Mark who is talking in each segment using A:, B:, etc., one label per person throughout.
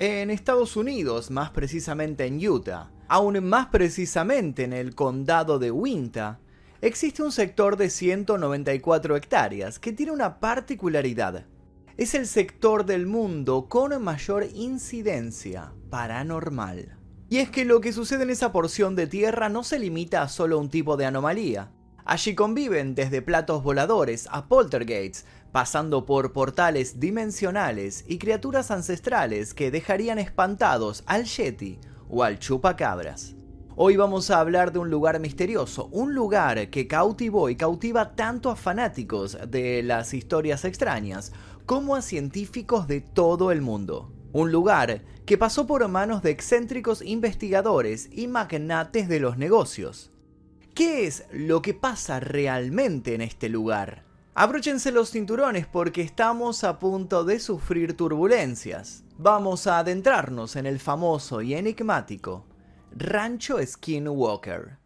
A: en Estados Unidos, más precisamente en Utah, aún más precisamente en el condado de Winta, existe un sector de 194 hectáreas que tiene una particularidad. Es el sector del mundo con mayor incidencia paranormal. Y es que lo que sucede en esa porción de tierra no se limita a solo un tipo de anomalía. Allí conviven desde platos voladores a poltergeists, pasando por portales dimensionales y criaturas ancestrales que dejarían espantados al Yeti o al chupacabras. Hoy vamos a hablar de un lugar misterioso, un lugar que cautivó y cautiva tanto a fanáticos de las historias extrañas como a científicos de todo el mundo. Un lugar que pasó por manos de excéntricos investigadores y magnates de los negocios. ¿Qué es lo que pasa realmente en este lugar? Abróchense los cinturones porque estamos a punto de sufrir turbulencias. Vamos a adentrarnos en el famoso y enigmático Rancho Skinwalker.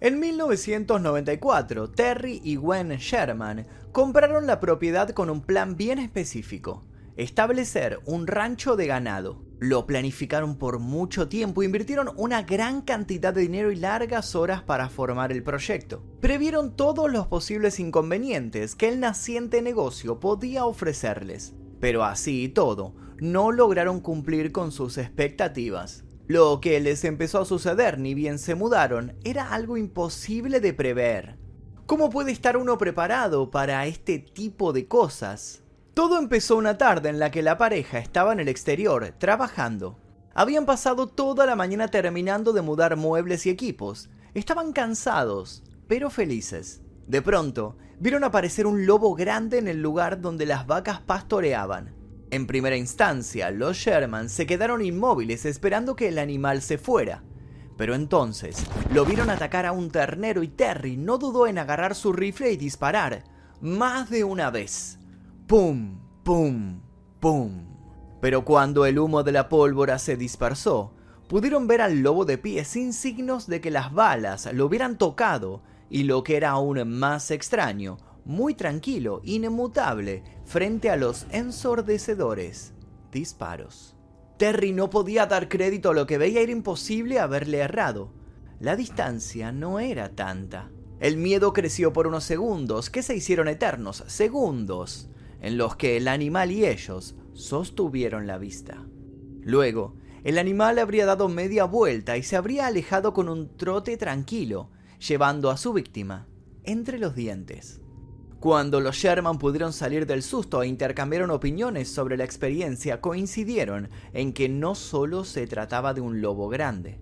A: En 1994, Terry y Gwen Sherman compraron la propiedad con un plan bien específico, establecer un rancho de ganado. Lo planificaron por mucho tiempo, invirtieron una gran cantidad de dinero y largas horas para formar el proyecto. Previeron todos los posibles inconvenientes que el naciente negocio podía ofrecerles. Pero así y todo, no lograron cumplir con sus expectativas. Lo que les empezó a suceder ni bien se mudaron era algo imposible de prever. ¿Cómo puede estar uno preparado para este tipo de cosas? Todo empezó una tarde en la que la pareja estaba en el exterior, trabajando. Habían pasado toda la mañana terminando de mudar muebles y equipos. Estaban cansados, pero felices. De pronto, vieron aparecer un lobo grande en el lugar donde las vacas pastoreaban. En primera instancia, los Sherman se quedaron inmóviles esperando que el animal se fuera. Pero entonces, lo vieron atacar a un ternero y Terry no dudó en agarrar su rifle y disparar, más de una vez. ¡Pum! ¡Pum! ¡Pum! Pero cuando el humo de la pólvora se dispersó, pudieron ver al lobo de pie sin signos de que las balas lo hubieran tocado y lo que era aún más extraño, muy tranquilo, inmutable, frente a los ensordecedores disparos. Terry no podía dar crédito a lo que veía, era imposible haberle errado. La distancia no era tanta. El miedo creció por unos segundos, que se hicieron eternos, segundos, en los que el animal y ellos sostuvieron la vista. Luego, el animal habría dado media vuelta y se habría alejado con un trote tranquilo, llevando a su víctima entre los dientes. Cuando los Sherman pudieron salir del susto e intercambiaron opiniones sobre la experiencia, coincidieron en que no solo se trataba de un lobo grande,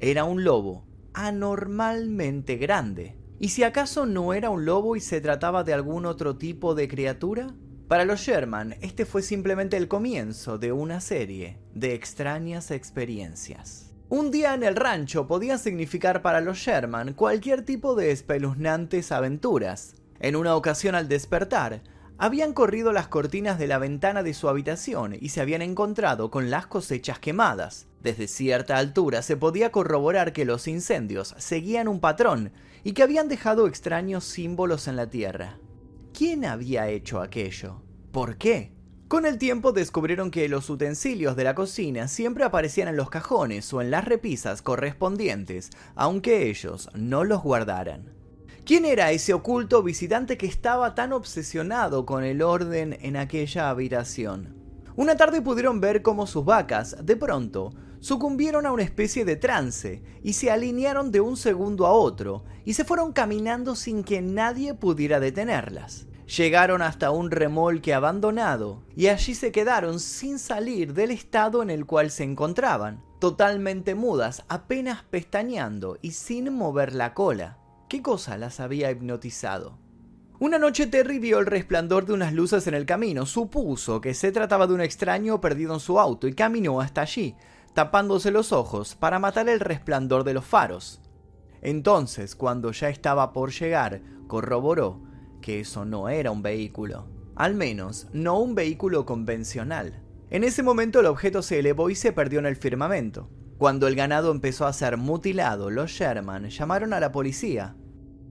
A: era un lobo anormalmente grande. ¿Y si acaso no era un lobo y se trataba de algún otro tipo de criatura? Para los Sherman, este fue simplemente el comienzo de una serie de extrañas experiencias. Un día en el rancho podía significar para los Sherman cualquier tipo de espeluznantes aventuras, en una ocasión al despertar, habían corrido las cortinas de la ventana de su habitación y se habían encontrado con las cosechas quemadas. Desde cierta altura se podía corroborar que los incendios seguían un patrón y que habían dejado extraños símbolos en la tierra. ¿Quién había hecho aquello? ¿Por qué? Con el tiempo descubrieron que los utensilios de la cocina siempre aparecían en los cajones o en las repisas correspondientes, aunque ellos no los guardaran. ¿Quién era ese oculto visitante que estaba tan obsesionado con el orden en aquella habitación? Una tarde pudieron ver cómo sus vacas, de pronto, sucumbieron a una especie de trance y se alinearon de un segundo a otro y se fueron caminando sin que nadie pudiera detenerlas. Llegaron hasta un remolque abandonado y allí se quedaron sin salir del estado en el cual se encontraban, totalmente mudas, apenas pestañeando y sin mover la cola. ¿Qué cosa las había hipnotizado? Una noche Terry vio el resplandor de unas luces en el camino, supuso que se trataba de un extraño perdido en su auto y caminó hasta allí, tapándose los ojos para matar el resplandor de los faros. Entonces, cuando ya estaba por llegar, corroboró que eso no era un vehículo, al menos no un vehículo convencional. En ese momento el objeto se elevó y se perdió en el firmamento. Cuando el ganado empezó a ser mutilado, los Sherman llamaron a la policía.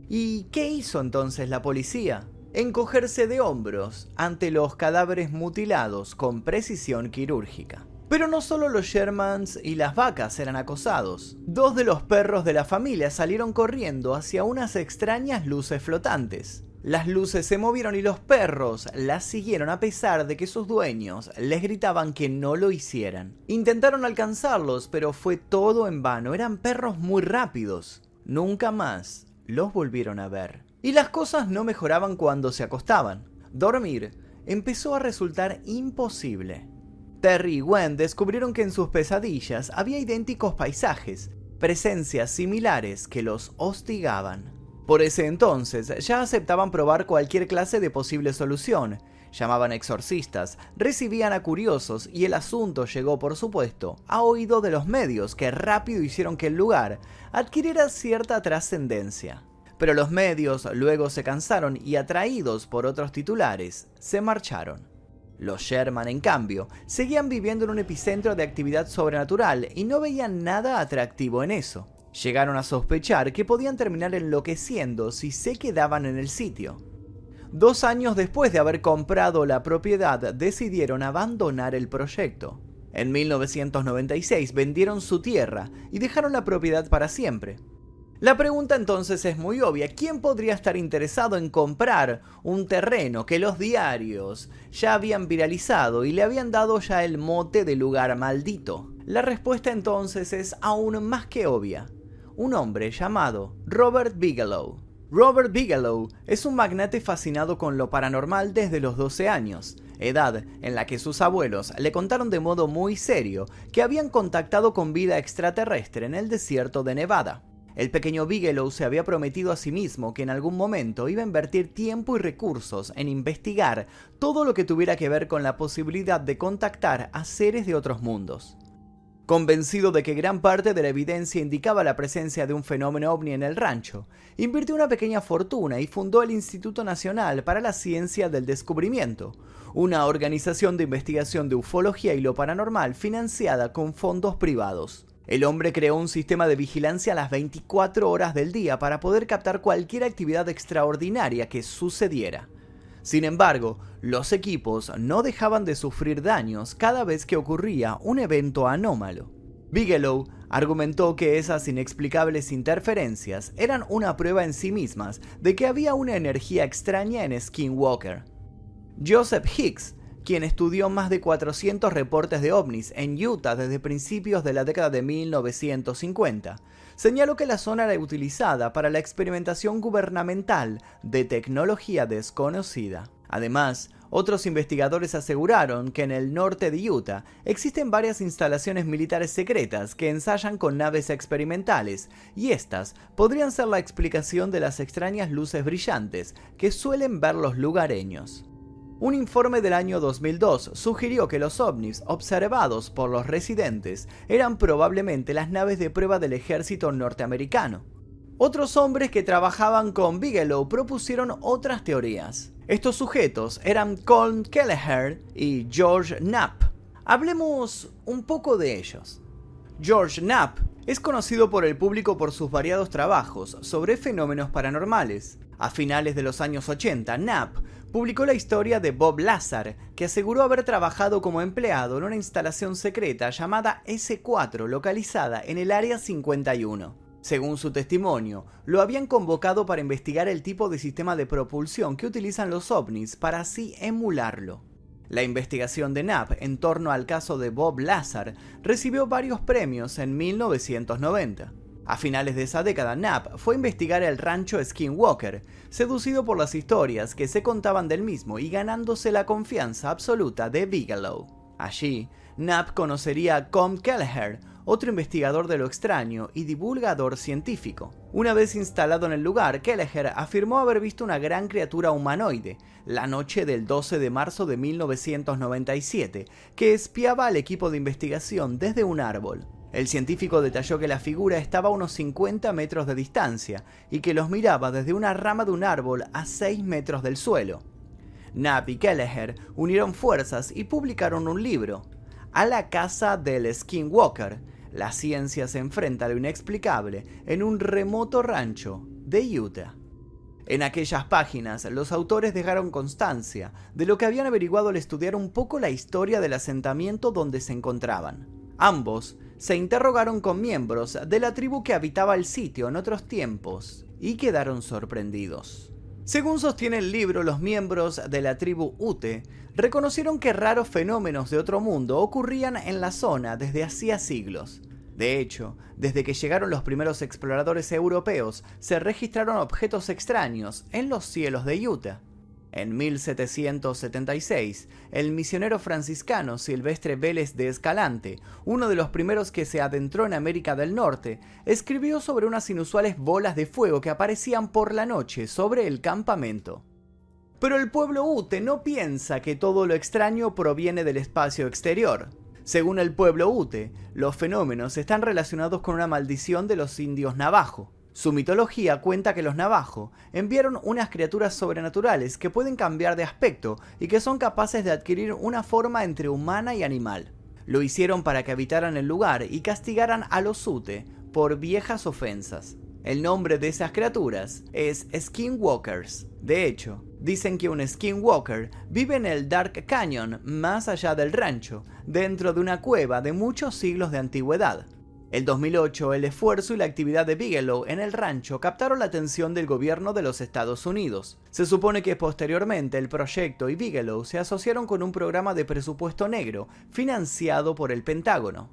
A: ¿Y qué hizo entonces la policía? Encogerse de hombros ante los cadáveres mutilados con precisión quirúrgica. Pero no solo los Shermans y las vacas eran acosados. Dos de los perros de la familia salieron corriendo hacia unas extrañas luces flotantes. Las luces se movieron y los perros las siguieron a pesar de que sus dueños les gritaban que no lo hicieran. Intentaron alcanzarlos, pero fue todo en vano. Eran perros muy rápidos. Nunca más los volvieron a ver. Y las cosas no mejoraban cuando se acostaban. Dormir empezó a resultar imposible. Terry y Gwen descubrieron que en sus pesadillas había idénticos paisajes, presencias similares que los hostigaban. Por ese entonces ya aceptaban probar cualquier clase de posible solución, llamaban exorcistas, recibían a curiosos y el asunto llegó, por supuesto, a oído de los medios que rápido hicieron que el lugar adquiriera cierta trascendencia. Pero los medios luego se cansaron y atraídos por otros titulares, se marcharon. Los Sherman, en cambio, seguían viviendo en un epicentro de actividad sobrenatural y no veían nada atractivo en eso. Llegaron a sospechar que podían terminar enloqueciendo si se quedaban en el sitio. Dos años después de haber comprado la propiedad, decidieron abandonar el proyecto. En 1996 vendieron su tierra y dejaron la propiedad para siempre. La pregunta entonces es muy obvia. ¿Quién podría estar interesado en comprar un terreno que los diarios ya habían viralizado y le habían dado ya el mote de lugar maldito? La respuesta entonces es aún más que obvia. Un hombre llamado Robert Bigelow. Robert Bigelow es un magnate fascinado con lo paranormal desde los 12 años, edad en la que sus abuelos le contaron de modo muy serio que habían contactado con vida extraterrestre en el desierto de Nevada. El pequeño Bigelow se había prometido a sí mismo que en algún momento iba a invertir tiempo y recursos en investigar todo lo que tuviera que ver con la posibilidad de contactar a seres de otros mundos. Convencido de que gran parte de la evidencia indicaba la presencia de un fenómeno ovni en el rancho, invirtió una pequeña fortuna y fundó el Instituto Nacional para la Ciencia del Descubrimiento, una organización de investigación de ufología y lo paranormal financiada con fondos privados. El hombre creó un sistema de vigilancia a las 24 horas del día para poder captar cualquier actividad extraordinaria que sucediera. Sin embargo, los equipos no dejaban de sufrir daños cada vez que ocurría un evento anómalo. Bigelow argumentó que esas inexplicables interferencias eran una prueba en sí mismas de que había una energía extraña en Skinwalker. Joseph Hicks quien estudió más de 400 reportes de ovnis en Utah desde principios de la década de 1950, señaló que la zona era utilizada para la experimentación gubernamental de tecnología desconocida. Además, otros investigadores aseguraron que en el norte de Utah existen varias instalaciones militares secretas que ensayan con naves experimentales, y estas podrían ser la explicación de las extrañas luces brillantes que suelen ver los lugareños. Un informe del año 2002 sugirió que los ovnis observados por los residentes eran probablemente las naves de prueba del ejército norteamericano. Otros hombres que trabajaban con Bigelow propusieron otras teorías. Estos sujetos eran Colm Kelleher y George Knapp. Hablemos un poco de ellos. George Knapp es conocido por el público por sus variados trabajos sobre fenómenos paranormales. A finales de los años 80, Knapp publicó la historia de Bob Lazar, que aseguró haber trabajado como empleado en una instalación secreta llamada S4 localizada en el Área 51. Según su testimonio, lo habían convocado para investigar el tipo de sistema de propulsión que utilizan los ovnis para así emularlo. La investigación de Knapp en torno al caso de Bob Lazar recibió varios premios en 1990. A finales de esa década, Knapp fue a investigar el rancho Skinwalker, seducido por las historias que se contaban del mismo y ganándose la confianza absoluta de Bigelow. Allí, Knapp conocería a Com Kelleher, otro investigador de lo extraño y divulgador científico. Una vez instalado en el lugar, Kelleher afirmó haber visto una gran criatura humanoide, la noche del 12 de marzo de 1997, que espiaba al equipo de investigación desde un árbol. El científico detalló que la figura estaba a unos 50 metros de distancia y que los miraba desde una rama de un árbol a 6 metros del suelo. Knapp y Kelleher unieron fuerzas y publicaron un libro, A la casa del Skinwalker. La ciencia se enfrenta a lo inexplicable en un remoto rancho de Utah. En aquellas páginas, los autores dejaron constancia de lo que habían averiguado al estudiar un poco la historia del asentamiento donde se encontraban. Ambos se interrogaron con miembros de la tribu que habitaba el sitio en otros tiempos y quedaron sorprendidos. Según sostiene el libro, los miembros de la tribu Ute reconocieron que raros fenómenos de otro mundo ocurrían en la zona desde hacía siglos. De hecho, desde que llegaron los primeros exploradores europeos, se registraron objetos extraños en los cielos de Utah. En 1776, el misionero franciscano Silvestre Vélez de Escalante, uno de los primeros que se adentró en América del Norte, escribió sobre unas inusuales bolas de fuego que aparecían por la noche sobre el campamento. Pero el pueblo Ute no piensa que todo lo extraño proviene del espacio exterior. Según el pueblo Ute, los fenómenos están relacionados con una maldición de los indios navajo. Su mitología cuenta que los navajo enviaron unas criaturas sobrenaturales que pueden cambiar de aspecto y que son capaces de adquirir una forma entre humana y animal. Lo hicieron para que habitaran el lugar y castigaran a los Ute por viejas ofensas. El nombre de esas criaturas es Skinwalkers. De hecho, dicen que un Skinwalker vive en el Dark Canyon más allá del rancho, dentro de una cueva de muchos siglos de antigüedad. El 2008, el esfuerzo y la actividad de Bigelow en el rancho captaron la atención del gobierno de los Estados Unidos. Se supone que posteriormente el proyecto y Bigelow se asociaron con un programa de presupuesto negro financiado por el Pentágono.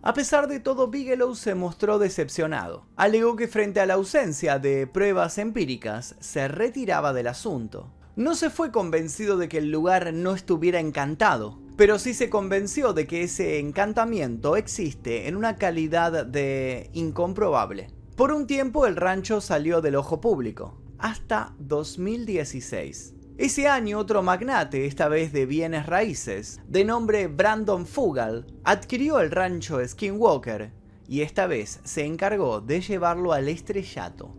A: A pesar de todo, Bigelow se mostró decepcionado. Alegó que frente a la ausencia de pruebas empíricas, se retiraba del asunto. No se fue convencido de que el lugar no estuviera encantado, pero sí se convenció de que ese encantamiento existe en una calidad de incomprobable. Por un tiempo el rancho salió del ojo público, hasta 2016. Ese año otro magnate, esta vez de bienes raíces, de nombre Brandon Fugal, adquirió el rancho Skinwalker y esta vez se encargó de llevarlo al estrellato.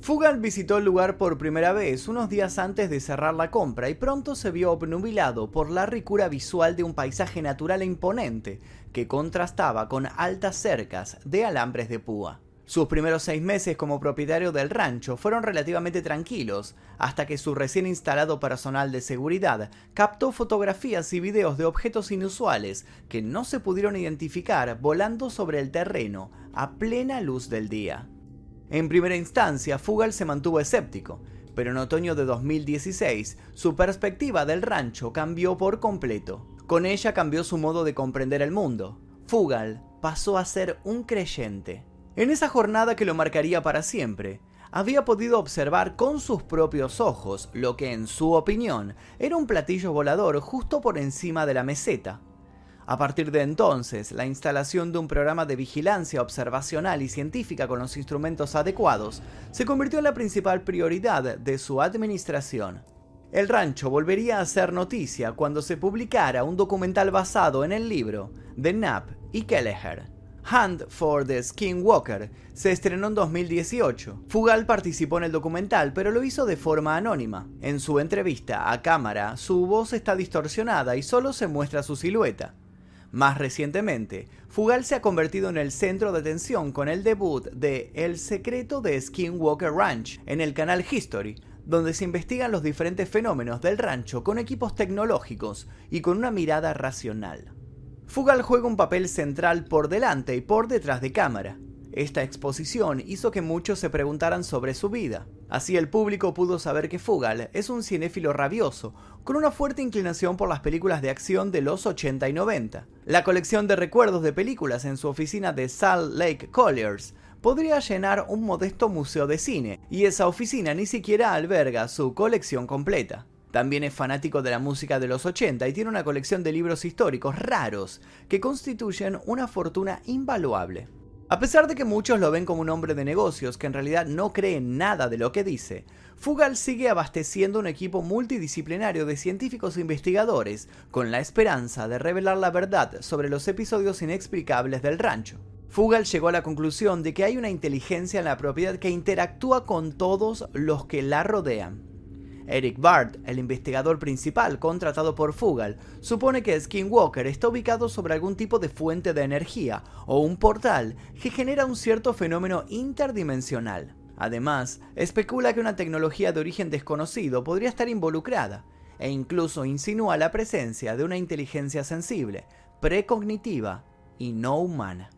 A: Fugal visitó el lugar por primera vez unos días antes de cerrar la compra y pronto se vio obnubilado por la ricura visual de un paisaje natural e imponente que contrastaba con altas cercas de alambres de púa. Sus primeros seis meses como propietario del rancho fueron relativamente tranquilos, hasta que su recién instalado personal de seguridad captó fotografías y videos de objetos inusuales que no se pudieron identificar volando sobre el terreno a plena luz del día. En primera instancia, Fugal se mantuvo escéptico, pero en otoño de 2016 su perspectiva del rancho cambió por completo. Con ella cambió su modo de comprender el mundo. Fugal pasó a ser un creyente. En esa jornada que lo marcaría para siempre, había podido observar con sus propios ojos lo que en su opinión era un platillo volador justo por encima de la meseta. A partir de entonces, la instalación de un programa de vigilancia observacional y científica con los instrumentos adecuados se convirtió en la principal prioridad de su administración. El rancho volvería a ser noticia cuando se publicara un documental basado en el libro de Knapp y Kelleher. Hunt for the Skinwalker se estrenó en 2018. Fugal participó en el documental, pero lo hizo de forma anónima. En su entrevista a cámara, su voz está distorsionada y solo se muestra su silueta. Más recientemente, Fugal se ha convertido en el centro de atención con el debut de El secreto de Skinwalker Ranch en el canal History, donde se investigan los diferentes fenómenos del rancho con equipos tecnológicos y con una mirada racional. Fugal juega un papel central por delante y por detrás de cámara. Esta exposición hizo que muchos se preguntaran sobre su vida. Así el público pudo saber que Fugal es un cinéfilo rabioso, con una fuerte inclinación por las películas de acción de los 80 y 90. La colección de recuerdos de películas en su oficina de Salt Lake Colliers podría llenar un modesto museo de cine, y esa oficina ni siquiera alberga su colección completa. También es fanático de la música de los 80 y tiene una colección de libros históricos raros que constituyen una fortuna invaluable. A pesar de que muchos lo ven como un hombre de negocios que en realidad no cree nada de lo que dice, Fugal sigue abasteciendo un equipo multidisciplinario de científicos e investigadores con la esperanza de revelar la verdad sobre los episodios inexplicables del rancho. Fugal llegó a la conclusión de que hay una inteligencia en la propiedad que interactúa con todos los que la rodean. Eric Bart, el investigador principal contratado por Fugal, supone que Skinwalker está ubicado sobre algún tipo de fuente de energía o un portal que genera un cierto fenómeno interdimensional. Además, especula que una tecnología de origen desconocido podría estar involucrada, e incluso insinúa la presencia de una inteligencia sensible, precognitiva y no humana.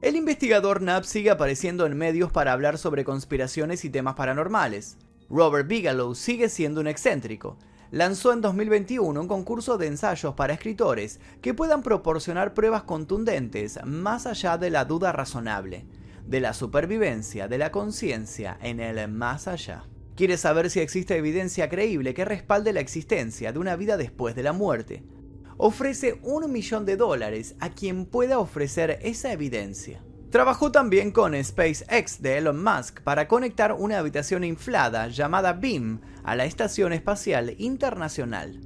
A: El investigador Knapp sigue apareciendo en medios para hablar sobre conspiraciones y temas paranormales. Robert Bigelow sigue siendo un excéntrico. Lanzó en 2021 un concurso de ensayos para escritores que puedan proporcionar pruebas contundentes más allá de la duda razonable, de la supervivencia de la conciencia en el más allá. Quiere saber si existe evidencia creíble que respalde la existencia de una vida después de la muerte ofrece un millón de dólares a quien pueda ofrecer esa evidencia. Trabajó también con SpaceX de Elon Musk para conectar una habitación inflada llamada Beam a la Estación Espacial Internacional.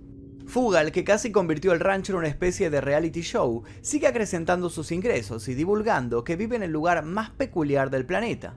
A: Fugal, que casi convirtió el rancho en una especie de reality show, sigue acrecentando sus ingresos y divulgando que vive en el lugar más peculiar del planeta.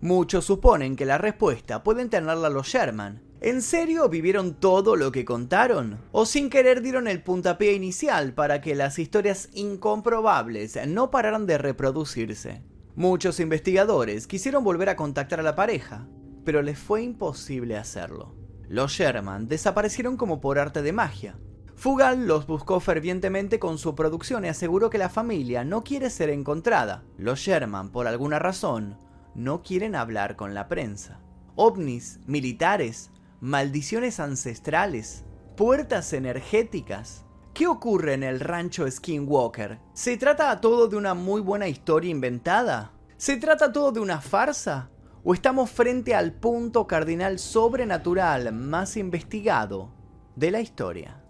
A: Muchos suponen que la respuesta pueden tenerla los Sherman, ¿En serio vivieron todo lo que contaron? ¿O sin querer dieron el puntapié inicial para que las historias incomprobables no pararan de reproducirse? Muchos investigadores quisieron volver a contactar a la pareja, pero les fue imposible hacerlo. Los Sherman desaparecieron como por arte de magia. Fugal los buscó fervientemente con su producción y aseguró que la familia no quiere ser encontrada. Los Sherman, por alguna razón, no quieren hablar con la prensa. OVNIs, militares, maldiciones ancestrales, puertas energéticas. ¿Qué ocurre en el rancho Skinwalker? ¿Se trata todo de una muy buena historia inventada? ¿Se trata todo de una farsa? ¿O estamos frente al punto cardinal sobrenatural más investigado de la historia?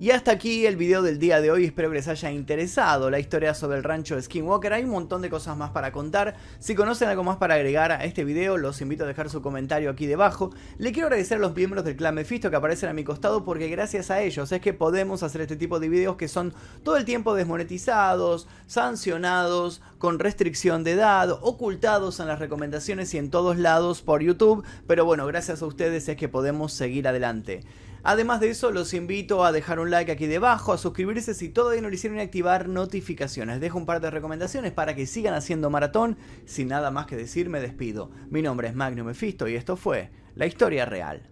A: Y hasta aquí el video del día de hoy, espero que les haya interesado la historia sobre el rancho de Skinwalker, hay un montón de cosas más para contar, si conocen algo más para agregar a este video, los invito a dejar su comentario aquí debajo, le quiero agradecer a los miembros del clan Mephisto que aparecen a mi costado porque gracias a ellos es que podemos hacer este tipo de videos que son todo el tiempo desmonetizados, sancionados, con restricción de edad, ocultados en las recomendaciones y en todos lados por YouTube, pero bueno, gracias a ustedes es que podemos seguir adelante. Además de eso, los invito a dejar un like aquí debajo, a suscribirse si todavía no lo hicieron y activar notificaciones. Dejo un par de recomendaciones para que sigan haciendo maratón. Sin nada más que decir, me despido. Mi nombre es Magnum Mephisto y esto fue La Historia Real.